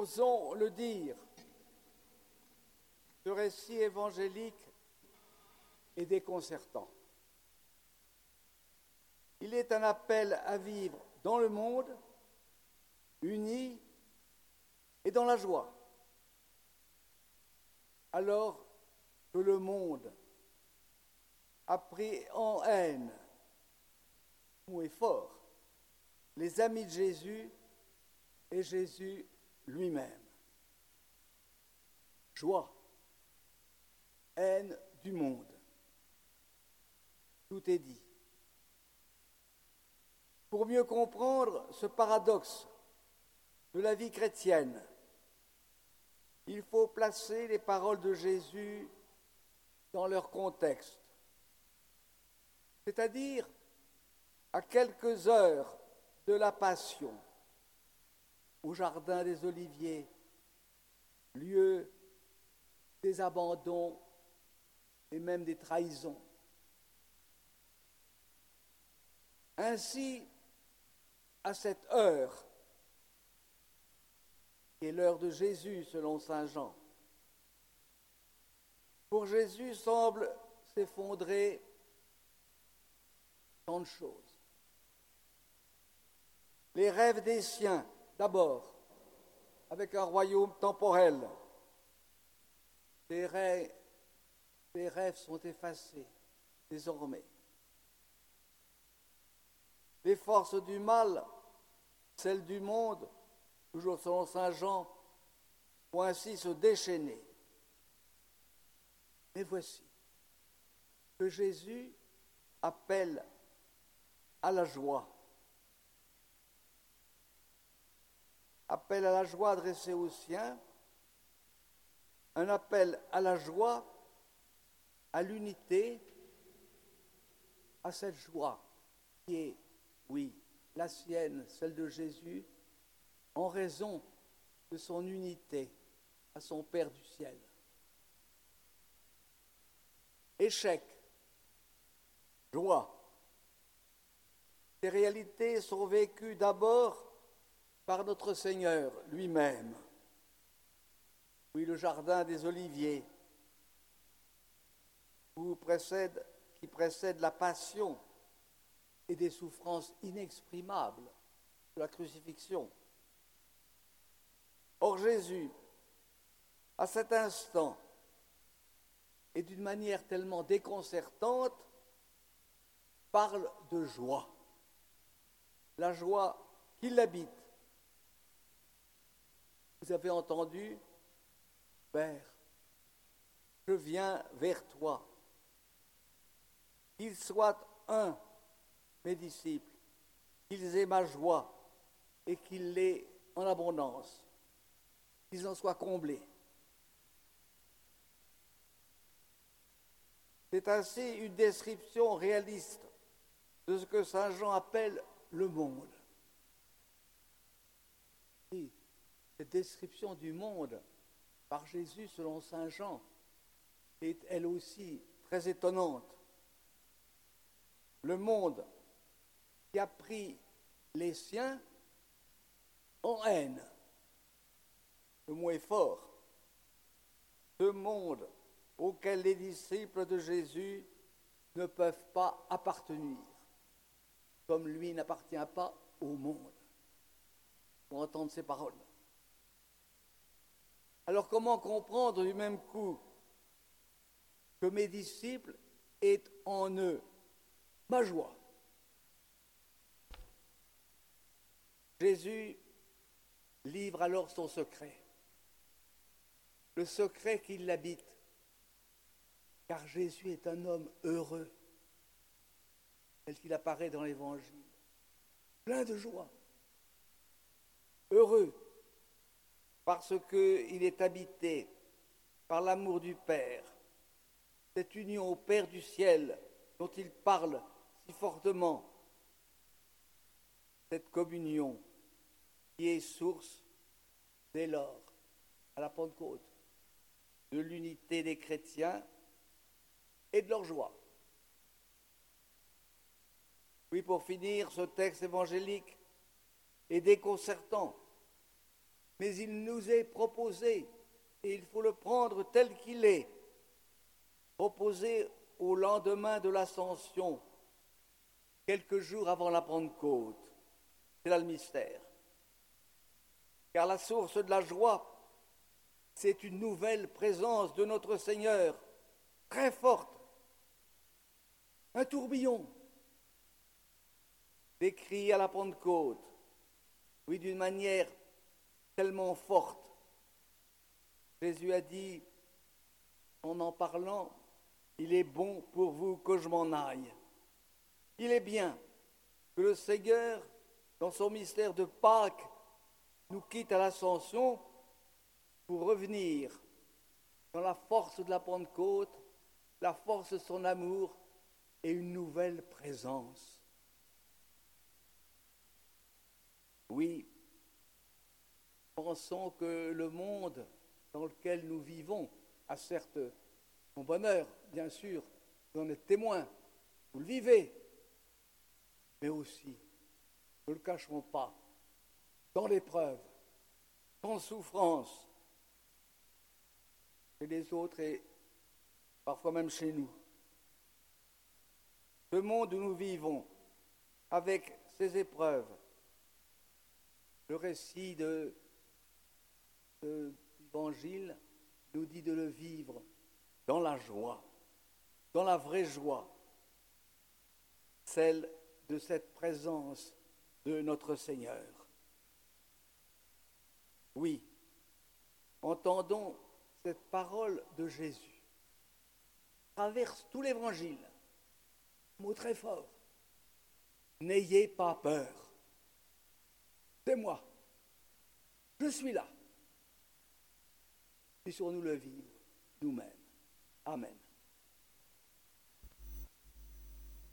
Osons le dire, ce récit évangélique est déconcertant. Il est un appel à vivre dans le monde, unis et dans la joie. Alors que le monde a pris en haine, ou est fort, les amis de Jésus et Jésus lui-même. Joie, haine du monde. Tout est dit. Pour mieux comprendre ce paradoxe de la vie chrétienne, il faut placer les paroles de Jésus dans leur contexte, c'est-à-dire à quelques heures de la Passion, au Jardin des Oliviers, lieu des abandons et même des trahisons. Ainsi, à cette heure, qui est l'heure de Jésus selon Saint Jean, pour Jésus semble s'effondrer tant de choses. Les rêves des siens, d'abord, avec un royaume temporel. Les rêves, rêves sont effacés désormais. Les forces du mal, celles du monde, toujours selon Saint Jean, vont ainsi se déchaîner. Mais voici que Jésus appelle à la joie. Appel à la joie adressé aux siens, un appel à la joie, à l'unité, à cette joie qui est, oui, la sienne, celle de Jésus, en raison de son unité à son Père du ciel. Échec, joie. Ces réalités sont vécues d'abord par notre Seigneur lui-même. Oui, le jardin des Oliviers, qui précède la passion et des souffrances inexprimables de la crucifixion. Or Jésus, à cet instant, et d'une manière tellement déconcertante, parle de joie. La joie qui l'habite. Vous avez entendu, Père, je viens vers toi. Qu'ils soient un, mes disciples, qu'ils aient ma joie et qu'ils l'aient en abondance, qu'ils en soient comblés. C'est ainsi une description réaliste de ce que Saint Jean appelle le monde. Cette description du monde par Jésus selon Saint Jean est elle aussi très étonnante. Le monde qui a pris les siens en haine. Le mot est fort. Ce monde auquel les disciples de Jésus ne peuvent pas appartenir, comme lui n'appartient pas au monde. Pour entendre ces paroles. Alors comment comprendre du même coup que mes disciples aient en eux ma joie? Jésus livre alors son secret, le secret qui l'habite car Jésus est un homme heureux, tel qu'il apparaît dans l'Évangile, plein de joie, heureux, parce qu'il est habité par l'amour du Père, cette union au Père du ciel dont il parle si fortement, cette communion qui est source dès lors, à la Pentecôte, de l'unité des chrétiens et de leur joie. Oui, pour finir, ce texte évangélique est déconcertant mais il nous est proposé, et il faut le prendre tel qu'il est, proposé au lendemain de l'ascension, quelques jours avant la Pentecôte. C'est là le mystère. Car la source de la joie, c'est une nouvelle présence de notre Seigneur, très forte, un tourbillon, décrit à la Pentecôte, oui, d'une manière tellement forte. Jésus a dit, en en parlant, il est bon pour vous que je m'en aille. Il est bien que le Seigneur, dans son mystère de Pâques, nous quitte à l'ascension pour revenir dans la force de la Pentecôte, la force de son amour et une nouvelle présence. Oui, pensons que le monde dans lequel nous vivons a certes son bonheur, bien sûr, vous en êtes témoin, vous le vivez, mais aussi, ne le cachons pas, dans l'épreuve, sans souffrance, chez les autres et parfois même chez nous. Ce monde où nous vivons, avec ses épreuves, le récit de, l'Évangile nous dit de le vivre dans la joie, dans la vraie joie, celle de cette présence de notre Seigneur. Oui, entendons cette parole de Jésus. Traverse tout l'évangile. Mot très fort. N'ayez pas peur. C'est moi. Je suis là. Puissions-nous le vivre nous-mêmes. Amen.